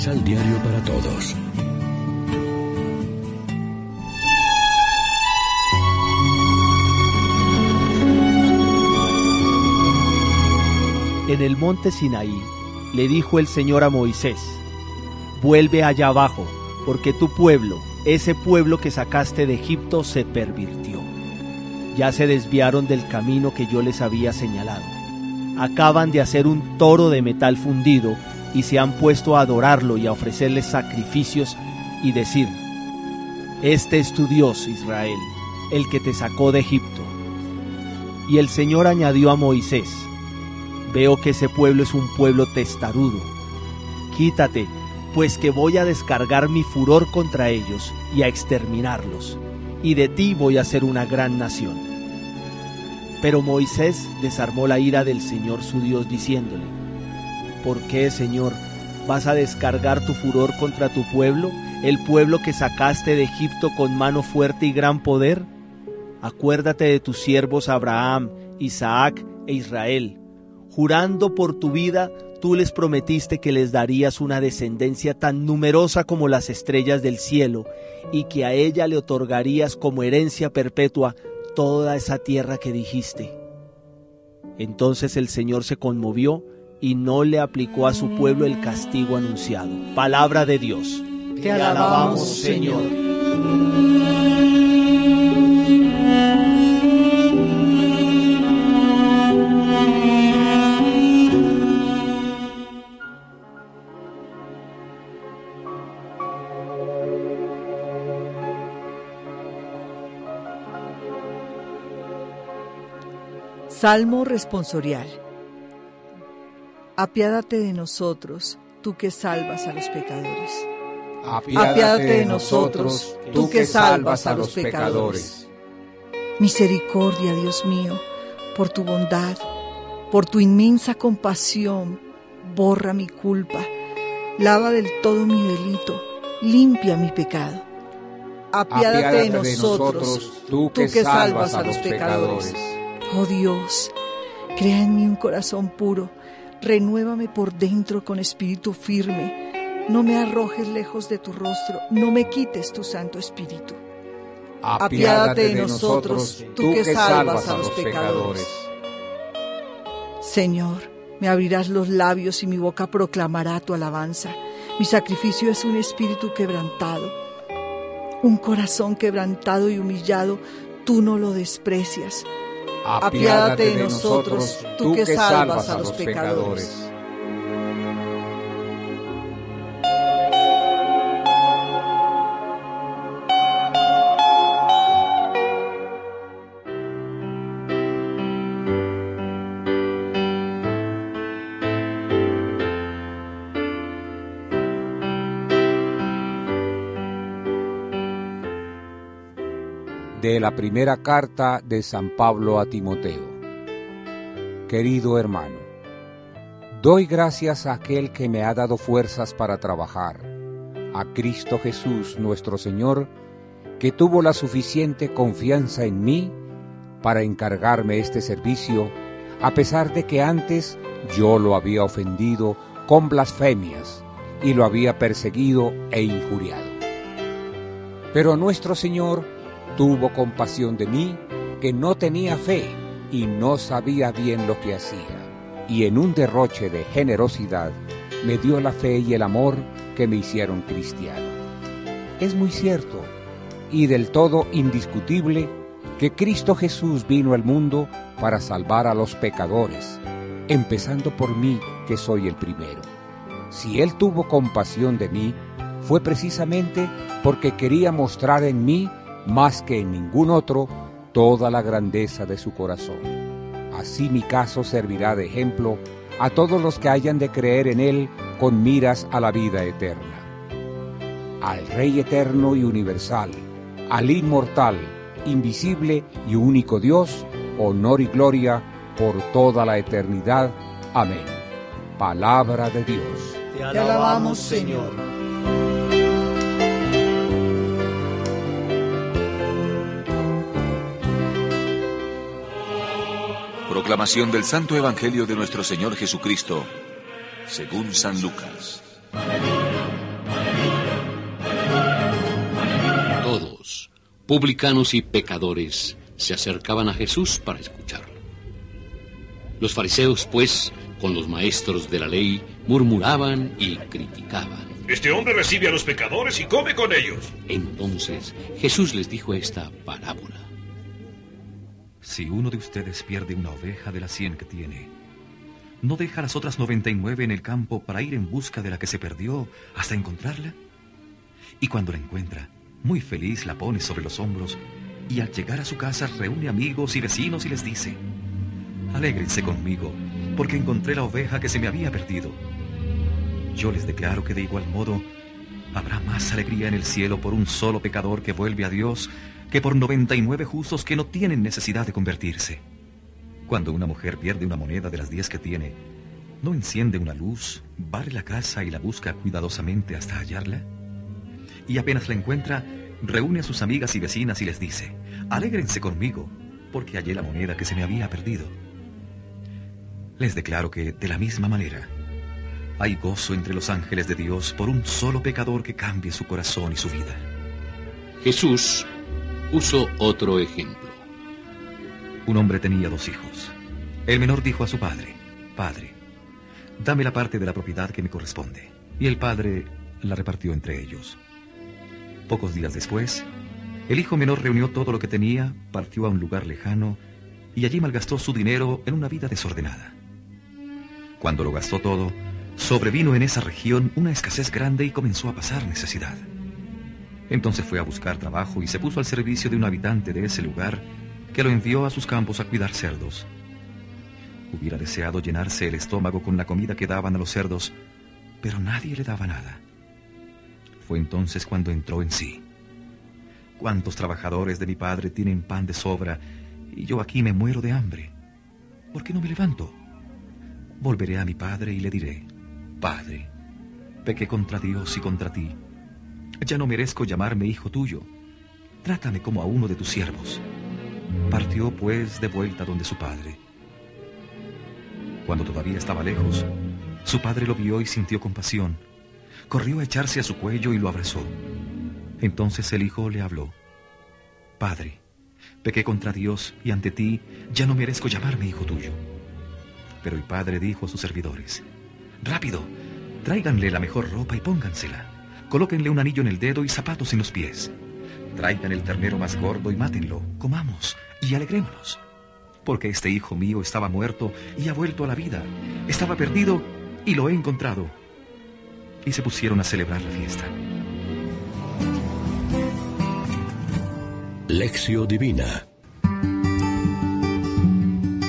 Misal Diario para Todos. En el monte Sinaí le dijo el Señor a Moisés, vuelve allá abajo, porque tu pueblo, ese pueblo que sacaste de Egipto, se pervirtió. Ya se desviaron del camino que yo les había señalado. Acaban de hacer un toro de metal fundido y se han puesto a adorarlo y a ofrecerle sacrificios y decir, Este es tu Dios, Israel, el que te sacó de Egipto. Y el Señor añadió a Moisés, Veo que ese pueblo es un pueblo testarudo. Quítate, pues que voy a descargar mi furor contra ellos y a exterminarlos, y de ti voy a ser una gran nación. Pero Moisés desarmó la ira del Señor su Dios diciéndole, ¿Por qué, Señor, vas a descargar tu furor contra tu pueblo, el pueblo que sacaste de Egipto con mano fuerte y gran poder? Acuérdate de tus siervos Abraham, Isaac e Israel. Jurando por tu vida, tú les prometiste que les darías una descendencia tan numerosa como las estrellas del cielo, y que a ella le otorgarías como herencia perpetua toda esa tierra que dijiste. Entonces el Señor se conmovió y no le aplicó a su pueblo el castigo anunciado. Palabra de Dios. Te alabamos, Señor. Salmo responsorial. Apiádate de nosotros, tú que salvas a los pecadores. Apiádate de nosotros, tú que salvas a los pecadores. Misericordia, Dios mío, por tu bondad, por tu inmensa compasión, borra mi culpa, lava del todo mi delito, limpia mi pecado. Apiádate de nosotros, tú que salvas a los pecadores. Oh Dios, crea en mí un corazón puro Renuévame por dentro con espíritu firme. No me arrojes lejos de tu rostro, no me quites tu Santo Espíritu. Apiádate de nosotros, tú que salvas a los pecadores. Señor, me abrirás los labios y mi boca proclamará tu alabanza. Mi sacrificio es un espíritu quebrantado, un corazón quebrantado y humillado, tú no lo desprecias apiádate de nosotros, tú que salvas a los pecadores. De la primera carta de San Pablo a Timoteo. Querido hermano, doy gracias a aquel que me ha dado fuerzas para trabajar, a Cristo Jesús nuestro Señor, que tuvo la suficiente confianza en mí para encargarme este servicio, a pesar de que antes yo lo había ofendido con blasfemias y lo había perseguido e injuriado. Pero nuestro Señor Tuvo compasión de mí, que no tenía fe y no sabía bien lo que hacía, y en un derroche de generosidad me dio la fe y el amor que me hicieron cristiano. Es muy cierto y del todo indiscutible que Cristo Jesús vino al mundo para salvar a los pecadores, empezando por mí que soy el primero. Si Él tuvo compasión de mí, fue precisamente porque quería mostrar en mí más que en ningún otro, toda la grandeza de su corazón. Así mi caso servirá de ejemplo a todos los que hayan de creer en Él con miras a la vida eterna. Al Rey eterno y universal, al inmortal, invisible y único Dios, honor y gloria por toda la eternidad. Amén. Palabra de Dios. Te alabamos, Señor. Proclamación del Santo Evangelio de nuestro Señor Jesucristo, según San Lucas. Todos, publicanos y pecadores, se acercaban a Jesús para escucharlo. Los fariseos, pues, con los maestros de la ley, murmuraban y criticaban. Este hombre recibe a los pecadores y come con ellos. Entonces Jesús les dijo esta parábola. Si uno de ustedes pierde una oveja de las cien que tiene, ¿no deja las otras noventa y nueve en el campo para ir en busca de la que se perdió hasta encontrarla? Y cuando la encuentra, muy feliz la pone sobre los hombros y al llegar a su casa reúne amigos y vecinos y les dice, Alégrense conmigo, porque encontré la oveja que se me había perdido. Yo les declaro que de igual modo habrá más alegría en el cielo por un solo pecador que vuelve a Dios que por noventa y nueve justos que no tienen necesidad de convertirse. Cuando una mujer pierde una moneda de las diez que tiene, ¿no enciende una luz, barre la casa y la busca cuidadosamente hasta hallarla? Y apenas la encuentra, reúne a sus amigas y vecinas y les dice, alégrense conmigo, porque hallé la moneda que se me había perdido. Les declaro que, de la misma manera, hay gozo entre los ángeles de Dios por un solo pecador que cambie su corazón y su vida. Jesús puso otro ejemplo. Un hombre tenía dos hijos. El menor dijo a su padre, Padre, dame la parte de la propiedad que me corresponde. Y el padre la repartió entre ellos. Pocos días después, el hijo menor reunió todo lo que tenía, partió a un lugar lejano y allí malgastó su dinero en una vida desordenada. Cuando lo gastó todo, sobrevino en esa región una escasez grande y comenzó a pasar necesidad. Entonces fue a buscar trabajo y se puso al servicio de un habitante de ese lugar que lo envió a sus campos a cuidar cerdos. Hubiera deseado llenarse el estómago con la comida que daban a los cerdos, pero nadie le daba nada. Fue entonces cuando entró en sí. ¿Cuántos trabajadores de mi padre tienen pan de sobra y yo aquí me muero de hambre? ¿Por qué no me levanto? Volveré a mi padre y le diré, Padre, pequé contra Dios y contra ti. Ya no merezco llamarme hijo tuyo. Trátame como a uno de tus siervos. Partió pues de vuelta donde su padre. Cuando todavía estaba lejos, su padre lo vio y sintió compasión corrió a echarse a su cuello y lo abrazó. Entonces el hijo le habló, Padre, pequé contra Dios y ante ti ya no merezco llamarme hijo tuyo. Pero el padre dijo a sus servidores, Rápido, tráiganle la mejor ropa y póngansela. Colóquenle un anillo en el dedo y zapatos en los pies. Traigan el ternero más gordo y mátenlo. Comamos y alegrémonos. Porque este hijo mío estaba muerto y ha vuelto a la vida. Estaba perdido y lo he encontrado y se pusieron a celebrar la fiesta. Lección Divina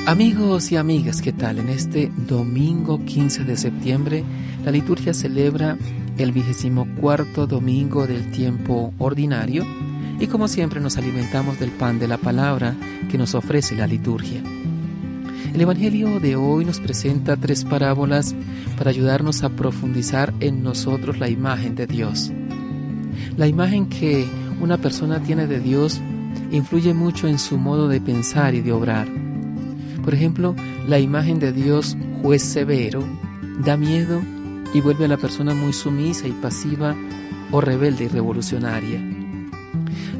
Amigos y amigas, ¿qué tal? En este domingo 15 de septiembre, la liturgia celebra el vigésimo cuarto domingo del tiempo ordinario y como siempre nos alimentamos del pan de la palabra que nos ofrece la liturgia. El Evangelio de hoy nos presenta tres parábolas para ayudarnos a profundizar en nosotros la imagen de Dios. La imagen que una persona tiene de Dios influye mucho en su modo de pensar y de obrar. Por ejemplo, la imagen de Dios juez severo da miedo y vuelve a la persona muy sumisa y pasiva o rebelde y revolucionaria.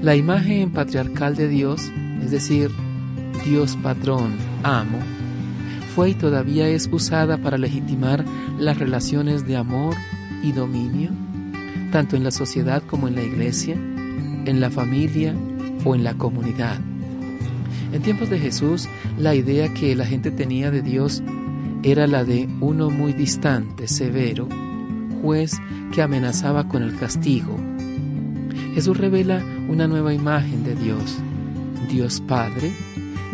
La imagen patriarcal de Dios, es decir, Dios patrón, amo, fue y todavía es usada para legitimar las relaciones de amor y dominio, tanto en la sociedad como en la iglesia, en la familia o en la comunidad. En tiempos de Jesús, la idea que la gente tenía de Dios era la de uno muy distante, severo, juez que amenazaba con el castigo. Jesús revela una nueva imagen de Dios, Dios Padre,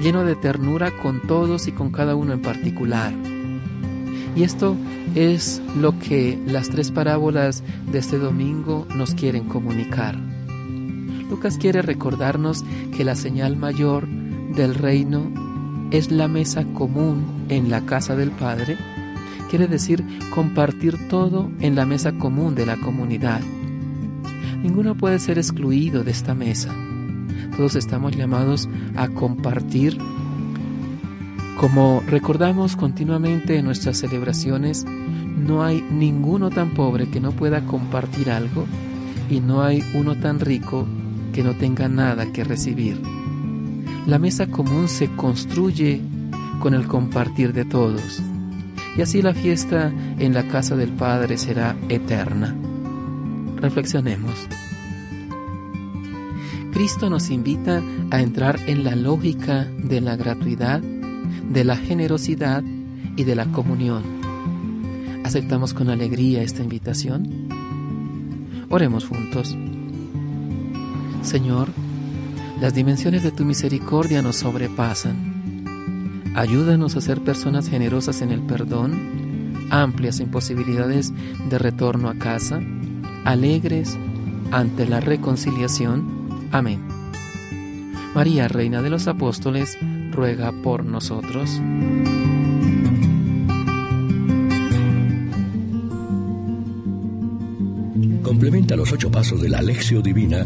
lleno de ternura con todos y con cada uno en particular. Y esto es lo que las tres parábolas de este domingo nos quieren comunicar. Lucas quiere recordarnos que la señal mayor del reino es la mesa común en la casa del Padre, quiere decir compartir todo en la mesa común de la comunidad. Ninguno puede ser excluido de esta mesa. Todos estamos llamados a compartir. Como recordamos continuamente en nuestras celebraciones, no hay ninguno tan pobre que no pueda compartir algo y no hay uno tan rico que no tenga nada que recibir. La mesa común se construye con el compartir de todos, y así la fiesta en la casa del Padre será eterna. Reflexionemos. Cristo nos invita a entrar en la lógica de la gratuidad, de la generosidad y de la comunión. ¿Aceptamos con alegría esta invitación? Oremos juntos. Señor, las dimensiones de tu misericordia nos sobrepasan. Ayúdanos a ser personas generosas en el perdón, amplias en posibilidades de retorno a casa, alegres ante la reconciliación Amén. María, Reina de los Apóstoles, ruega por nosotros. Complementa los ocho pasos de la Alexio Divina